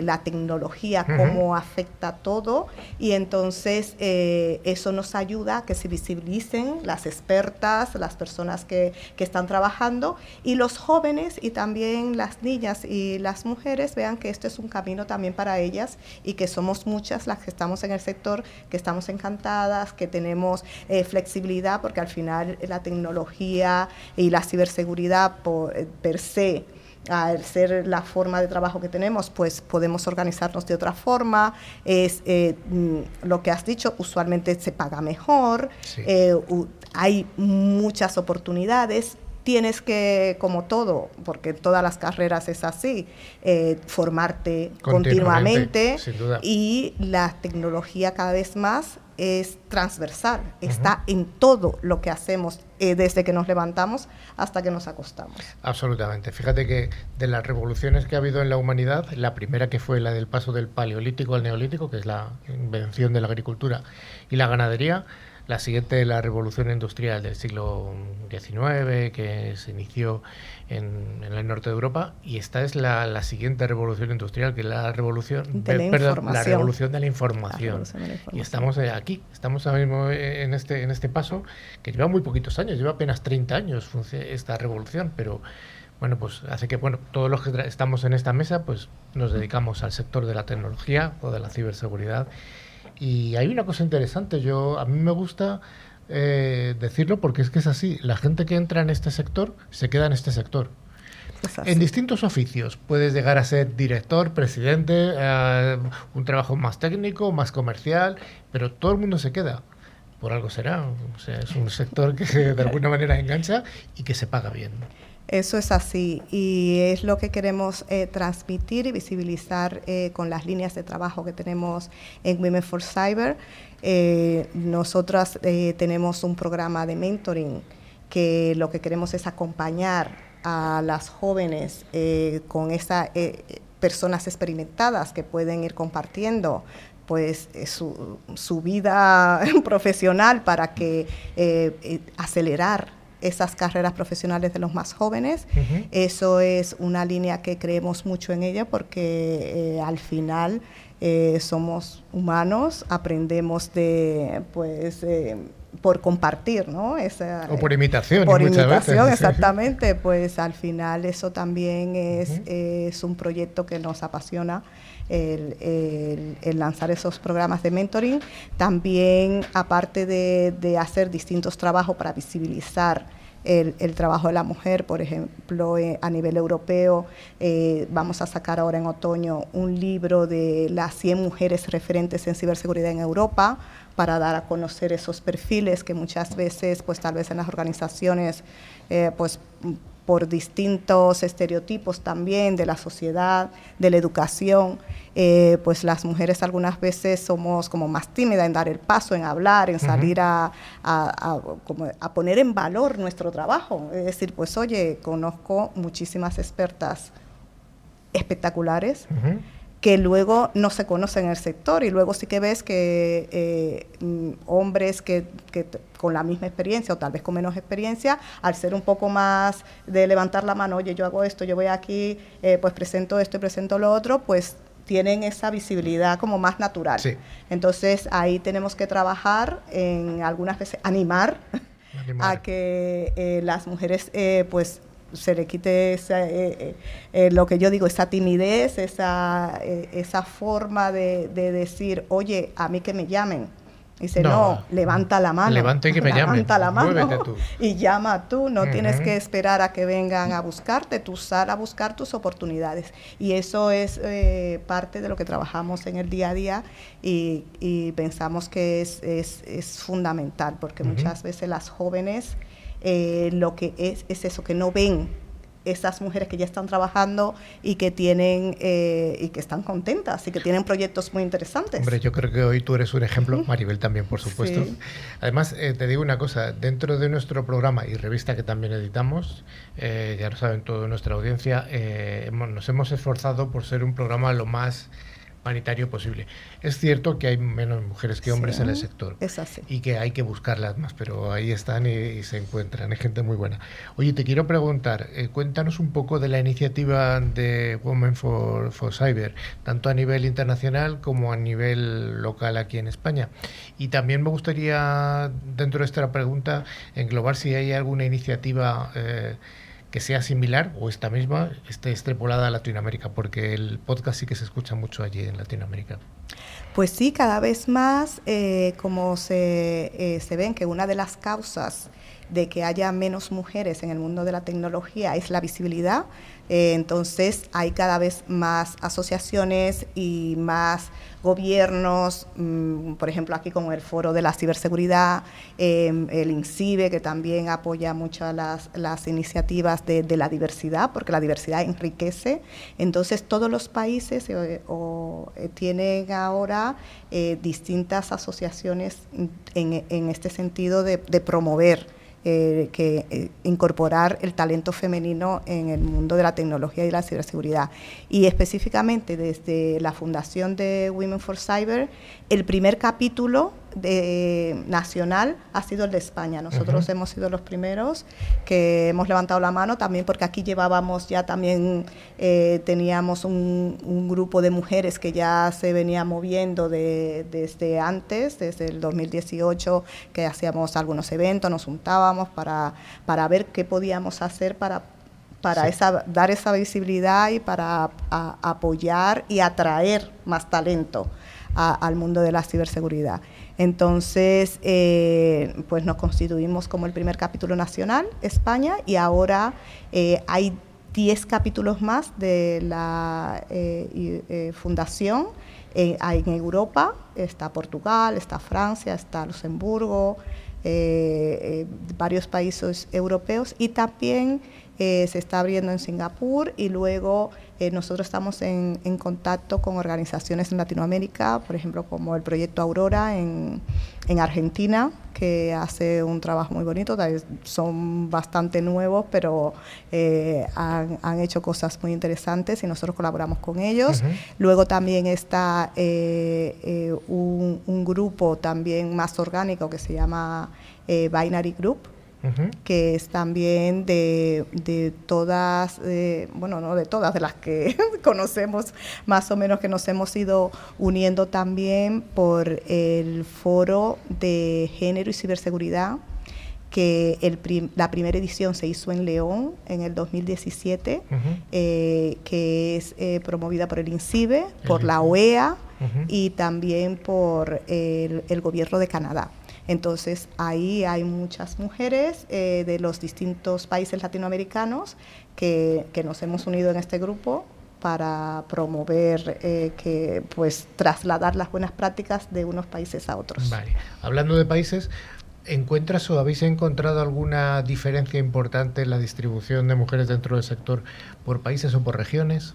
la tecnología, cómo afecta todo. Y entonces eh, eso nos ayuda a que se visibilicen las expertas, las personas que, que están trabajando y los jóvenes y también las niñas y las mujeres vean que esto es un camino también para ellas y que somos muchas las que estamos en el sector, que estamos encantadas, que tenemos eh, flexibilidad, porque al final la tecnología y la ciberseguridad por, eh, per se, al ser la forma de trabajo que tenemos, pues podemos organizarnos de otra forma. Es eh, mm, lo que has dicho, usualmente se paga mejor, eh, hay muchas oportunidades. Tienes que, como todo, porque todas las carreras es así, formarte continuamente, continuamente y la tecnología cada vez más es transversal, está en todo lo que hacemos eh, desde que nos levantamos hasta que nos acostamos. Absolutamente. Fíjate que de las revoluciones que ha habido en la humanidad, la primera que fue la del paso del paleolítico al neolítico, que es la invención de la agricultura y la ganadería, la siguiente la revolución industrial del siglo XIX, que se inició en, el norte de Europa, y esta es la, siguiente revolución industrial, que es la revolución de la, perdón, la revolución de la información. Y estamos eh, aquí, estamos ahora mismo eh, en este, en este paso, que lleva muy poquitos años, lleva apenas 30 años esta revolución, pero bueno, pues hace que bueno, todos los que estamos en esta mesa, pues nos dedicamos al sector de la tecnología o de la ciberseguridad y hay una cosa interesante, yo a mí me gusta eh, decirlo porque es que es así, la gente que entra en este sector se queda en este sector. En distintos oficios puedes llegar a ser director, presidente, eh, un trabajo más técnico, más comercial, pero todo el mundo se queda. Por algo será. O sea, es un sector que de alguna manera engancha y que se paga bien. Eso es así y es lo que queremos eh, transmitir y visibilizar eh, con las líneas de trabajo que tenemos en Women for Cyber. Eh, nosotras tenemos un programa de mentoring que lo que queremos es acompañar a las jóvenes con esas personas experimentadas que pueden ir compartiendo pues su, su vida profesional para que acelerar esas carreras profesionales de los más jóvenes. Eso es una línea que creemos mucho en ella porque eh, al final eh, somos humanos, aprendemos de, pues, eh, por compartir, ¿no? Esa, o por imitación. Por imitación, exactamente. Pues al final eso también es, es un proyecto que nos apasiona. El, el, lanzar esos programas de mentoring. También, aparte de, de hacer distintos trabajos para visibilizar el, el, trabajo de la mujer, por ejemplo, eh, a nivel europeo. Eh, vamos a sacar ahora en otoño un libro de las 100 mujeres referentes en ciberseguridad en Europa para dar a conocer esos perfiles que muchas veces, pues tal vez en las organizaciones, eh, pues por distintos estereotipos también de la sociedad, de la educación, eh, pues las mujeres algunas veces somos como más tímidas en dar el paso, en hablar, en salir a, poner en valor nuestro trabajo. Es decir, pues oye, conozco muchísimas expertas espectaculares que luego no se conocen en el sector y luego sí que ves que eh, mm, hombres que, con la misma experiencia o tal vez con menos experiencia, al ser un poco más de levantar la mano, oye, yo hago esto, yo voy aquí, eh, pues presento esto y presento lo otro, pues tienen esa visibilidad como más natural. Entonces ahí tenemos que trabajar en algunas veces animar, a que eh, las mujeres pues se le quite esa, eh, eh, eh, lo que yo digo, esa timidez, esa, esa forma de, decir, oye, a mí que me llamen. Dice, no, levanta la mano. Levanta y que me levanta la mano. Tú. Y llama tú. No tienes que esperar a que vengan a buscarte. Tú sal a buscar tus oportunidades. Y eso es parte de lo que trabajamos en el día a día y, pensamos que es, es, es fundamental porque muchas veces las jóvenes eh, lo que es, es eso, que no ven esas mujeres que ya están trabajando y que tienen eh, y que están contentas y que tienen proyectos muy interesantes. Hombre, yo creo que hoy tú eres un ejemplo, Maribel también, por supuesto. Además, eh, te digo una cosa, dentro de nuestro programa y revista que también editamos, ya lo saben toda nuestra audiencia, nos hemos esforzado por ser un programa lo más humanitario posible. Es cierto que hay menos mujeres que hombres en el sector. Es así. Y que hay que buscarlas más, pero ahí están y, se encuentran. Hay gente muy buena. Oye, te quiero preguntar, eh, cuéntanos un poco de la iniciativa de Women for, for Cyber, tanto a nivel internacional como a nivel local aquí en España. Y también me gustaría, dentro de esta pregunta, englobar si hay alguna iniciativa. Eh, que sea similar o esta misma esté extrapolada a Latinoamérica, porque el podcast sí que se escucha mucho allí en Latinoamérica. Pues sí, cada vez más, eh, como se, eh, se ven que una de las causas de que haya menos mujeres en el mundo de la tecnología es la visibilidad. Eh, entonces hay cada vez más asociaciones y más gobiernos, mm, por ejemplo aquí con el Foro de la Ciberseguridad, em, el INCIBE que también apoya mucho las, las iniciativas de, la diversidad, porque la diversidad enriquece. Entonces todos los países eh, eh, tienen ahora distintas asociaciones en, este sentido de promover eh, que eh, incorporar el talento femenino en el mundo de la tecnología y la ciberseguridad. Y específicamente desde la fundación de Women for Cyber, el primer capítulo de, nacional ha sido el de España. Nosotros hemos sido los primeros que hemos levantado la mano también porque aquí llevábamos ya también, eh, teníamos un, grupo de mujeres que ya se venía moviendo desde antes, desde el 2018, que hacíamos algunos eventos, nos juntábamos para, para ver qué podíamos hacer para para esa, dar esa visibilidad y para apoyar y atraer más talento al mundo de la ciberseguridad. Entonces, eh, pues nos constituimos como el primer capítulo nacional, España, y ahora eh, hay 10 capítulos más de la eh, fundación. en Europa está Portugal, está Francia, está Luxemburgo, varios países europeos y también se está abriendo en Singapur y luego eh, nosotros estamos en, contacto con organizaciones en Latinoamérica, por ejemplo, como el proyecto Aurora en, Argentina, que hace un trabajo muy bonito. Son bastante nuevos, pero eh, han, hecho cosas muy interesantes y nosotros colaboramos con ellos. Luego también está eh, un, un, grupo también más orgánico que se llama Binary Group que es también de, de todas, eh, bueno, no de todas, de las que conocemos más o menos, que nos hemos ido uniendo también por el foro de género y ciberseguridad que el la primera edición se hizo en León en el 2017, eh, que es eh, promovida por el INCIBE, por la OEA y también por el, el, gobierno de Canadá. Entonces ahí hay muchas mujeres eh, de los distintos países latinoamericanos que, nos hemos unido en este grupo para promover eh, que pues trasladar las buenas prácticas de unos países a otros. Vale. Hablando de países, ¿encuentras o habéis encontrado alguna diferencia importante en la distribución de mujeres dentro del sector por países o por regiones?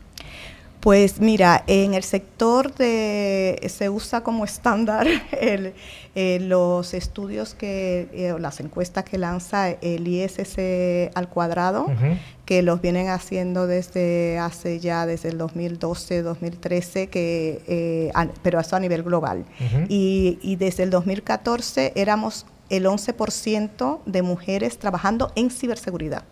Pues mira, en el sector de, se usa como estándar el, eh, los estudios que, eh, las encuestas que lanza el ISS al cuadrado, que los vienen haciendo desde hace ya, desde el 2012, 2013, que, eh, pero eso a nivel global. y, y desde el 2014 éramos el 11% de mujeres trabajando en ciberseguridad.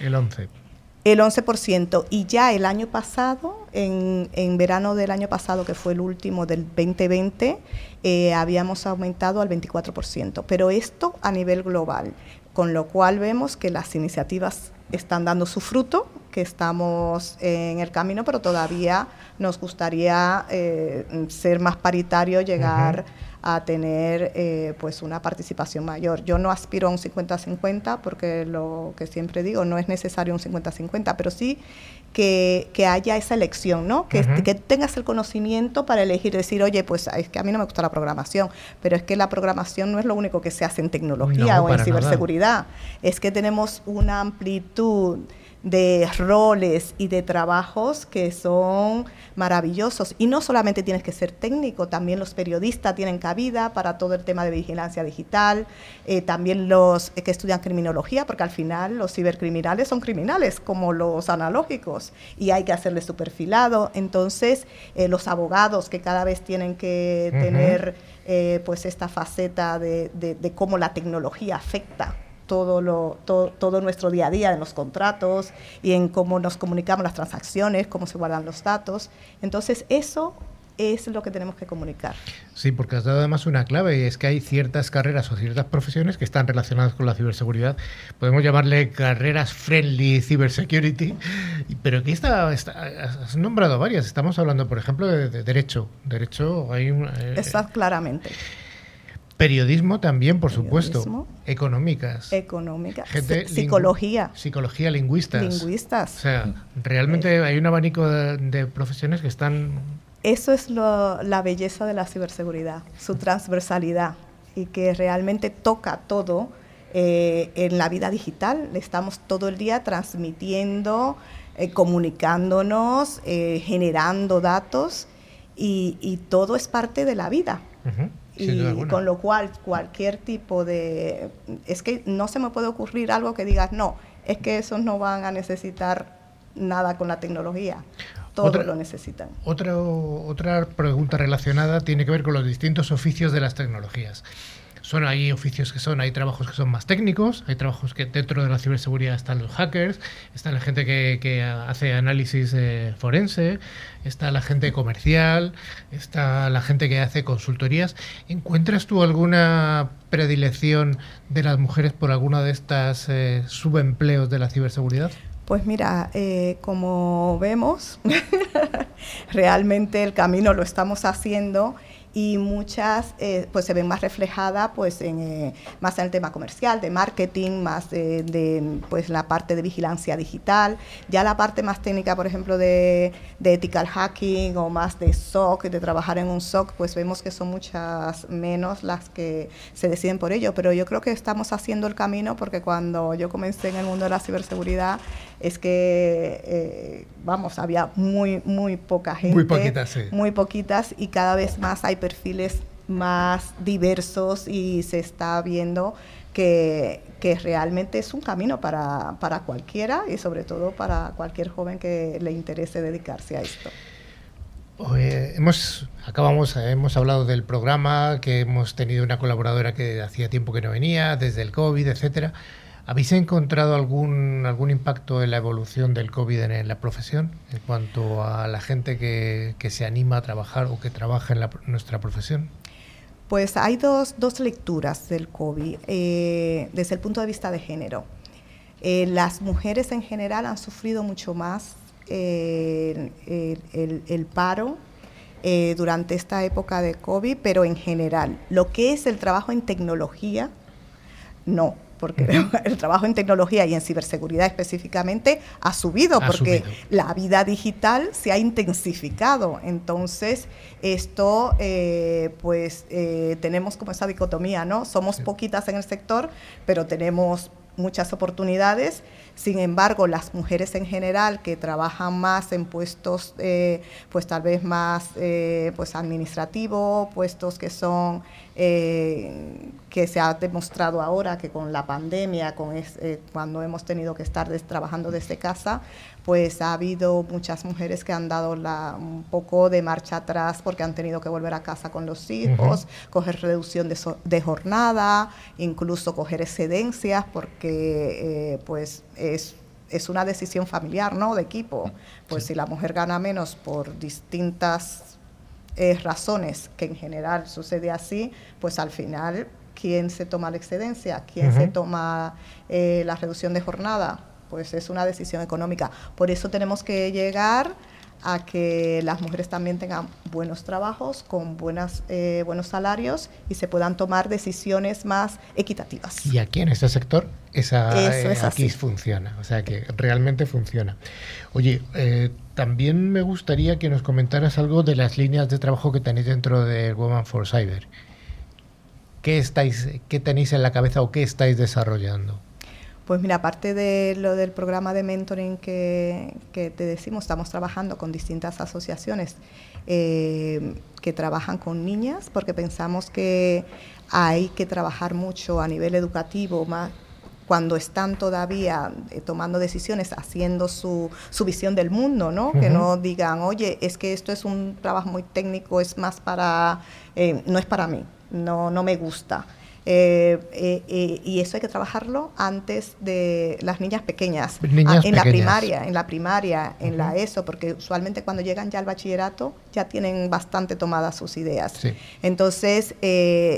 El 11%. El 11%. Y ya el año pasado, en, en, verano del año pasado, que fue el último del 2020, eh, habíamos aumentado al 24%. Pero esto a nivel global, con lo cual vemos que las iniciativas están dando su fruto, que estamos en el camino, pero todavía nos gustaría eh, ser más paritario, llegar a tener eh, pues una participación mayor. Yo no aspiro a un 50-50 porque lo que siempre digo, no es necesario un 50-50, pero sí que, haya esa elección, ¿no? Que, que, tengas el conocimiento para elegir, decir, oye, pues es que a mí no me gusta la programación, pero es que la programación no es lo único que se hace en tecnología o en ciberseguridad, es que tenemos una amplitud de roles y de trabajos que son maravillosos. Y no solamente tienes que ser técnico, también los periodistas tienen cabida para todo el tema de vigilancia digital, eh, también los que estudian criminología, porque al final los cibercriminales son criminales como los analógicos y hay que hacerles su perfilado. Entonces, eh, los abogados que cada vez tienen que tener eh, pues esta faceta de, de cómo la tecnología afecta todo, lo, todo, nuestro día a día en los contratos y en cómo nos comunicamos las transacciones, cómo se guardan los datos. Entonces, eso es lo que tenemos que comunicar. Sí, porque has dado además una clave y es que hay ciertas carreras o ciertas profesiones que están relacionadas con la ciberseguridad. Podemos llamarle carreras friendly cybersecurity, pero aquí está, has nombrado varias. Estamos hablando, por ejemplo, de, derecho. Derecho hay un... Eh, Está claramente. Periodismo también, por supuesto. Económicas. Económicas. psicología. Psicología, lingüistas. Lingüistas. O sea, realmente hay un abanico de, profesiones que están... Eso es la belleza de la ciberseguridad, su transversalidad y que realmente toca todo eh, en la vida digital. Estamos todo el día transmitiendo, eh, comunicándonos, eh, generando datos y, todo es parte de la vida y con lo cual cualquier tipo de... Es que no se me puede ocurrir algo que digas, no, es que esos no van a necesitar nada con la tecnología. Todos lo necesitan. Otra, otra pregunta relacionada tiene que ver con los distintos oficios de las tecnologías son hay oficios que son, hay trabajos que son más técnicos, hay trabajos que dentro de la ciberseguridad están los hackers, está la gente que, hace análisis eh, forense, está la gente comercial, está la gente que hace consultorías. ¿Encuentras tú alguna predilección de las mujeres por alguna de estas eh, subempleos de la ciberseguridad? Pues mira, eh, como vemos, realmente el camino lo estamos haciendo y muchas eh, pues se ven más reflejadas pues en, eh, más en el tema comercial, de marketing, más de, pues la parte de vigilancia digital, ya la parte más técnica, por ejemplo, de, de ethical hacking o más de SOC, de trabajar en un SOC, pues vemos que son muchas menos las que se deciden por ello, pero yo creo que estamos haciendo el camino porque cuando yo comencé en el mundo de la ciberseguridad es que, eh, vamos, había muy, muy poca gente. Muy poquitas, sí. Muy poquitas y cada vez más hay perfiles más diversos y se está viendo que, que realmente es un camino para, para, cualquiera y sobre todo para cualquier joven que le interese dedicarse a esto. hemos, acabamos, hemos hablado del programa, que hemos tenido una colaboradora que hacía tiempo que no venía, desde el COVID, etcétera. ¿Habéis encontrado algún, algún impacto en la evolución del COVID en, la profesión en cuanto a la gente que, se anima a trabajar o que trabaja en nuestra profesión? Pues hay dos, dos lecturas del COVID eh, desde el punto de vista de género. Eh, las mujeres en general han sufrido mucho más eh, el, paro durante esta época de COVID, pero en general. Lo que es el trabajo en tecnología, no porque el trabajo en tecnología y en ciberseguridad específicamente ha subido, porque la vida digital se ha intensificado. Entonces, esto, eh, pues, eh, tenemos como esa dicotomía, ¿no? Somos poquitas en el sector, pero tenemos muchas oportunidades. Sin embargo, las mujeres en general que trabajan más en puestos, eh, pues tal vez más eh, pues administrativos, puestos que son eh, que se ha demostrado ahora que con la pandemia, con cuando hemos tenido que estar trabajando desde casa, pues ha habido muchas mujeres que han dado la, un poco de marcha atrás porque han tenido que volver a casa con los hijos, coger reducción de, de, jornada, incluso coger excedencias porque eh, pues es es una decisión familiar, ¿no? De equipo. Pues si la mujer gana menos por distintas eh, razones, que en general sucede así, pues al final, ¿quién se toma la excedencia? ¿Quién se toma eh, la reducción de jornada? Pues es una decisión económica. Por eso tenemos que llegar a que las mujeres también tengan buenos trabajos con buenas, eh, buenos salarios y se puedan tomar decisiones más equitativas. Y aquí en este sector esa, eh, aquí funciona, o sea que realmente funciona. Oye, eh, también me gustaría que nos comentaras algo de las líneas de trabajo que tenéis dentro de Women for Cyber. ¿Qué, estáis, ¿Qué tenéis en la cabeza o qué estáis desarrollando? Pues mira, aparte de lo del programa de mentoring que, te decimos, estamos trabajando con distintas asociaciones eh, que trabajan con niñas, porque pensamos que hay que trabajar mucho a nivel educativo, más cuando están todavía eh, tomando decisiones, haciendo su, su, visión del mundo, ¿no? Que no digan, oye, es que esto es un trabajo muy técnico, es más para, eh, no es para mí, no, no me gusta. Eh, eh, eh, y eso hay que trabajarlo antes de las niñas pequeñas, ah, en la primaria, en la primaria, en la ESO, porque usualmente cuando llegan ya al bachillerato ya tienen bastante tomadas sus ideas. Entonces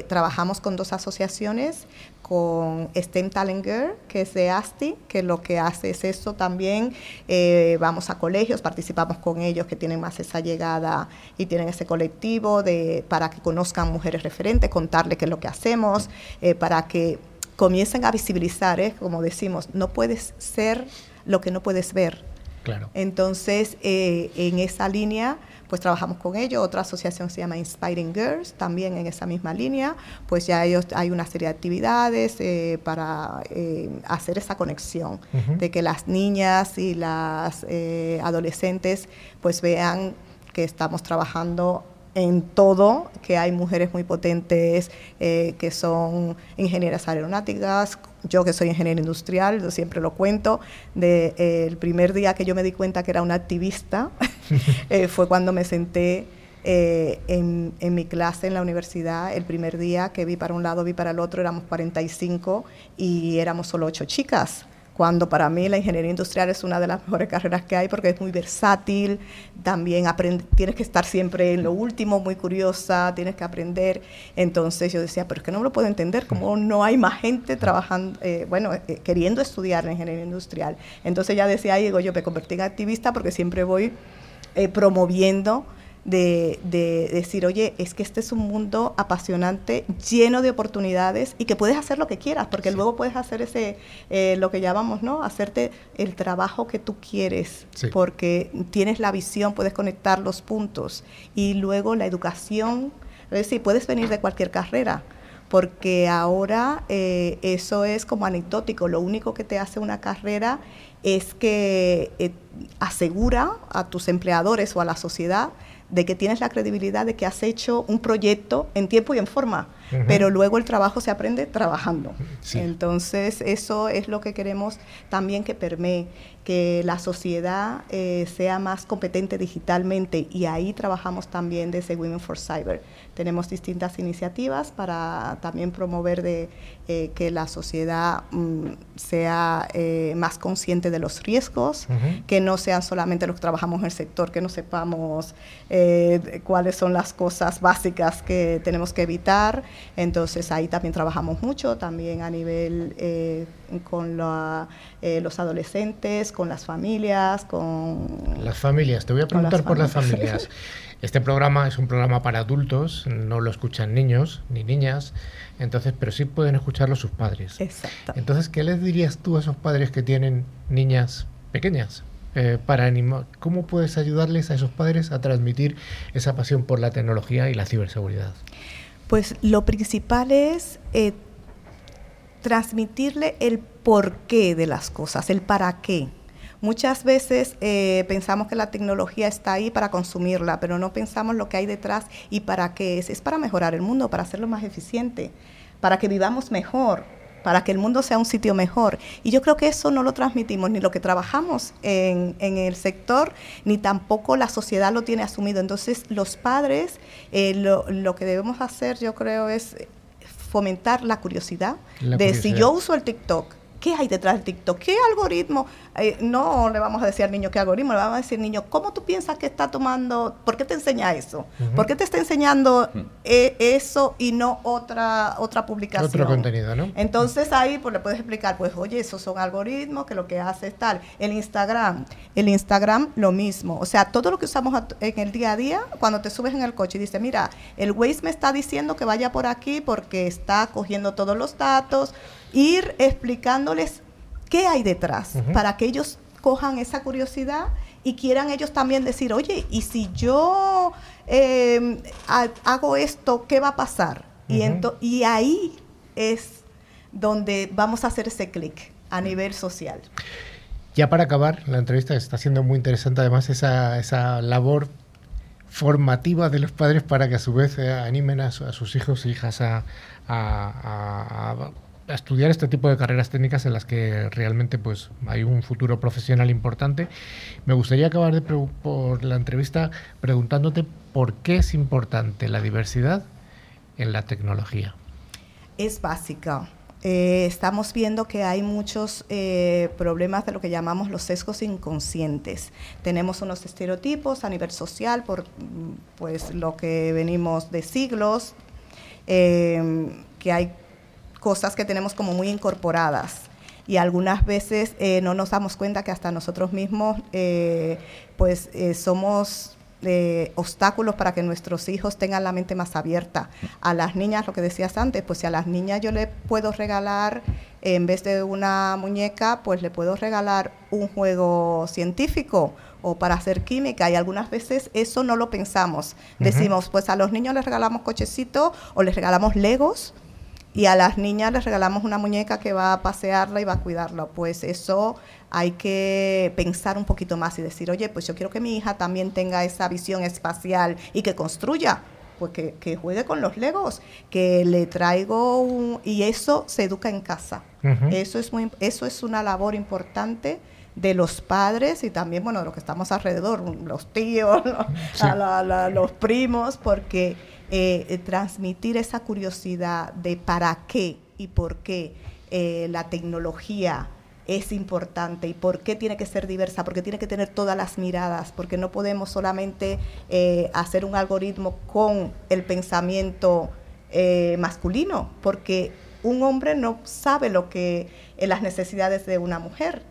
trabajamos con dos asociaciones, con STEM Talent Girl, que es de ASTI, que lo que hace es eso también. Eh, vamos a colegios, participamos con ellos que tienen más esa llegada y tienen ese colectivo de, para que conozcan mujeres referentes, contarles qué es lo que hacemos, eh, para que comiencen a visibilizar, ¿eh? como decimos, no puedes ser lo que no puedes ver. Claro. Entonces, en esa línea pues trabajamos con ellos. Otra asociación se llama Inspiring Girls, también en esa misma línea, pues ya ellos hay una serie de actividades eh, para eh, hacer esa conexión, de que las niñas y las eh, adolescentes pues vean que estamos trabajando en todo, que hay mujeres muy potentes eh, que son ingenieras aeronáuticas, yo que soy ingeniera industrial, yo siempre lo cuento, de, eh, el primer día que yo me di cuenta que era una activista eh, fue cuando me senté en, en, mi clase en la universidad, el primer día que vi para un lado, vi para el otro, éramos 45 y éramos solo ocho chicas cuando para mí la ingeniería industrial es una de las mejores carreras que hay porque es muy versátil, también tienes que estar siempre en lo último, muy curiosa, tienes que aprender. Entonces yo decía, pero es que no lo puedo entender, cómo no hay más gente trabajando, eh, bueno, eh, queriendo estudiar la ingeniería industrial. Entonces ya decía, digo, yo me convertí en activista porque siempre voy eh, promoviendo de, decir, oye, es que este es un mundo apasionante, lleno de oportunidades y que puedes hacer lo que quieras, porque luego puedes hacer ese, eh, lo que llamamos, ¿no? Hacerte el trabajo que tú quieres, porque tienes la visión, puedes conectar los puntos. Y luego la educación, es decir, puedes venir de cualquier carrera porque ahora eh, eso es como anecdótico, lo único que te hace una carrera es que eh, asegura a tus empleadores o a la sociedad de que tienes la credibilidad de que has hecho un proyecto en tiempo y en forma, pero luego el trabajo se aprende trabajando. Entonces, eso es lo que queremos también que permee que la sociedad eh, sea más competente digitalmente y ahí trabajamos también desde Women for Cyber. Tenemos distintas iniciativas para también promover de, eh, que la sociedad mm, sea eh, más consciente de los riesgos, que no sean solamente los que trabajamos en el sector, que no sepamos cuáles son las cosas básicas que tenemos que evitar. Entonces ahí también trabajamos mucho, también a nivel con los adolescentes, con las familias, con... Las familias, te voy a preguntar por las familias. Este programa es un programa para adultos, no lo escuchan niños ni niñas, entonces, pero sí pueden escucharlo sus padres. Exacto. Entonces, ¿qué les dirías tú a esos padres que tienen niñas pequeñas? Eh, para animar, ¿cómo puedes ayudarles a esos padres a transmitir esa pasión por la tecnología y la ciberseguridad? Pues lo principal es eh, transmitirle el porqué de las cosas, el para qué. Muchas veces eh, pensamos que la tecnología está ahí para consumirla, pero no pensamos lo que hay detrás y para qué es. Es para mejorar el mundo, para hacerlo más eficiente, para que vivamos mejor, para que el mundo sea un sitio mejor. Y yo creo que eso no lo transmitimos, ni lo que trabajamos en, el sector, ni tampoco la sociedad lo tiene asumido. Entonces, los padres, eh, lo, lo que debemos hacer, yo creo, es fomentar la curiosidad de si yo uso el TikTok ¿Qué hay detrás del TikTok? ¿Qué algoritmo? Eh, no le vamos a decir al niño qué algoritmo, le vamos a decir, niño, ¿cómo tú piensas que está tomando? ¿Por qué te enseña eso? ¿Por qué te está enseñando eh, eso y no otra, otra publicación? Otro contenido, ¿no? Entonces ahí pues le puedes explicar, pues oye, esos son algoritmos que lo que hace es tal. El Instagram, el Instagram lo mismo. O sea, todo lo que usamos en el día a día, cuando te subes en el coche y dices, mira, el Waze me está diciendo que vaya por aquí porque está cogiendo todos los datos ir explicándoles qué hay detrás para que ellos cojan esa curiosidad y quieran ellos también decir, oye, ¿y si yo em, hago esto, qué va a pasar? y, y ahí es donde vamos a hacer ese clic a nivel social. Ya para acabar, la entrevista está siendo muy interesante, además esa, esa labor formativa de los padres para que a su vez eh, animen a, sus hijos e hijas a, estudiar este tipo de carreras técnicas en las que realmente pues hay un futuro profesional importante. Me gustaría acabar de por la entrevista preguntándote por qué es importante la diversidad en la tecnología. Es básica. Eh, estamos viendo que hay muchos eh, problemas de lo que llamamos los sesgos inconscientes. Tenemos unos estereotipos a nivel social por pues lo que venimos de siglos, eh, que hay cosas que tenemos como muy incorporadas y algunas veces eh, no nos damos cuenta que hasta nosotros mismos eh, pues eh, somos obstáculos para que nuestros hijos tengan la mente más abierta. A las niñas, lo que decías antes, pues si a las niñas yo le puedo regalar, en vez de una muñeca, pues le puedo regalar un juego científico o para hacer química y algunas veces eso no lo pensamos. Decimos, pues a los niños les regalamos cochecitos o les regalamos legos y a las niñas les regalamos una muñeca que va a pasearla y va a cuidarla. Pues eso hay que pensar un poquito más y decir, oye, pues yo quiero que mi hija también tenga esa visión espacial y que construya. Pues que, juegue con los legos, que le traigo un... Y eso se educa en casa. eso, es muy, eso es una labor importante de los padres y también, bueno, de los que estamos alrededor, los tíos, los primos, porque eh, eh, transmitir esa curiosidad de para qué y por qué eh, la tecnología es importante y por qué tiene que ser diversa, porque tiene que tener todas las miradas, porque no podemos solamente hacer un algoritmo con el pensamiento masculino, porque un hombre no sabe lo que las necesidades de una mujer.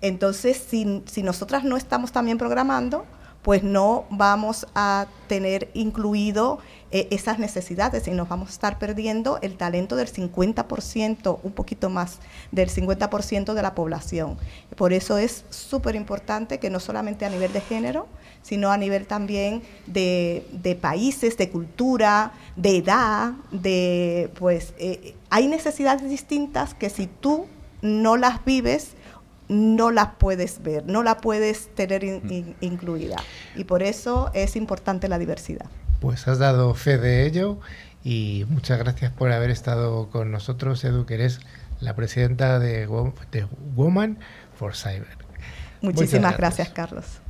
Entonces, si, si nosotras no estamos también programando, pues no vamos a tener incluido eh, esas necesidades y nos vamos a estar perdiendo el talento del 50%, un poquito más del 50% de la población. Por eso es súper importante que no solamente a nivel de género, sino a nivel también de, países, de cultura, de edad, de pues eh, hay necesidades distintas que si tú no las vives, no la puedes ver, no la puedes tener incluida. Y por eso es importante la diversidad. Pues has dado fe de ello y muchas gracias por haber estado con nosotros, Edu, que eres la presidenta de, Woman for Cyber. Muchísimas gracias, Carlos.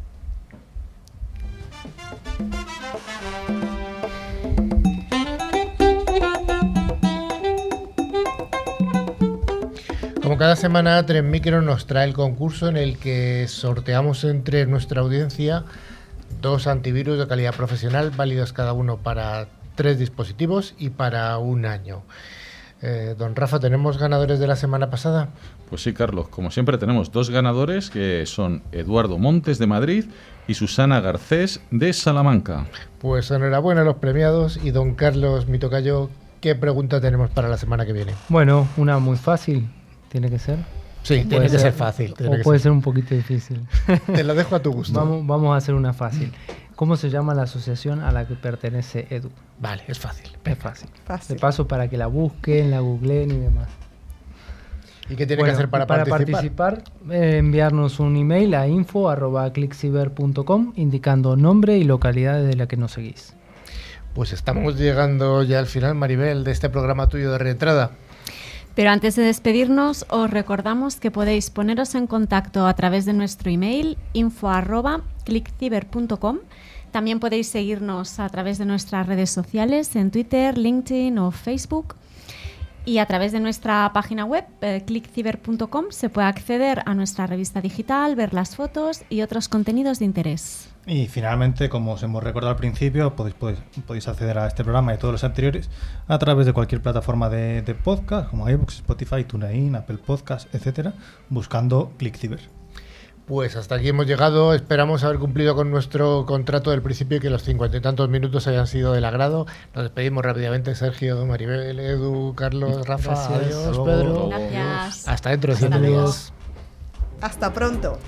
Como cada semana, Tren Micro nos trae el concurso en el que sorteamos entre nuestra audiencia dos antivirus de calidad profesional, válidos cada uno para tres dispositivos y para un año. Eh, don Rafa, ¿tenemos ganadores de la semana pasada? Pues sí, Carlos. Como siempre tenemos dos ganadores que son Eduardo Montes de Madrid y Susana Garcés de Salamanca. Pues enhorabuena a los premiados y don Carlos Mitocayo, ¿qué pregunta tenemos para la semana que viene? Bueno, una muy fácil. ¿Tiene que ser? Sí, tiene que ser, fácil. o puede ser un poquito difícil. Te lo dejo a tu gusto. Vamos, vamos a hacer una fácil. ¿Cómo se llama la asociación a la que pertenece Edu? Vale, es fácil. Es fácil. De paso para que la busquen, la googleen y demás. ¿Y qué tiene que hacer para, para participar? Eh, enviarnos un email a info.clickciber.com indicando nombre y localidad de la que nos seguís. Pues estamos llegando ya al final, Maribel, de este programa tuyo de reentrada. Pero antes de despedirnos, os recordamos que podéis poneros en contacto a través de nuestro email info.clickciber.com. También podéis seguirnos a través de nuestras redes sociales en Twitter, LinkedIn o Facebook. Y a través de nuestra página web, eh, clickciber.com, se puede acceder a nuestra revista digital, ver las fotos y otros contenidos de interés. Y finalmente, como os hemos recordado al principio, podéis, podéis, acceder a este programa y todos los anteriores a través de cualquier plataforma de, podcast, como iBooks, Spotify, TuneIn, Apple Podcast, etcétera, buscando ClickCiber. Pues hasta aquí hemos llegado. Esperamos haber cumplido con nuestro contrato del principio y que los cincuenta y tantos minutos hayan sido del agrado. Nos despedimos rápidamente, Sergio, Maribel, Edu, Carlos, Rafa. adiós, Pedro. Gracias. Hasta dentro de 100 días. Hasta pronto.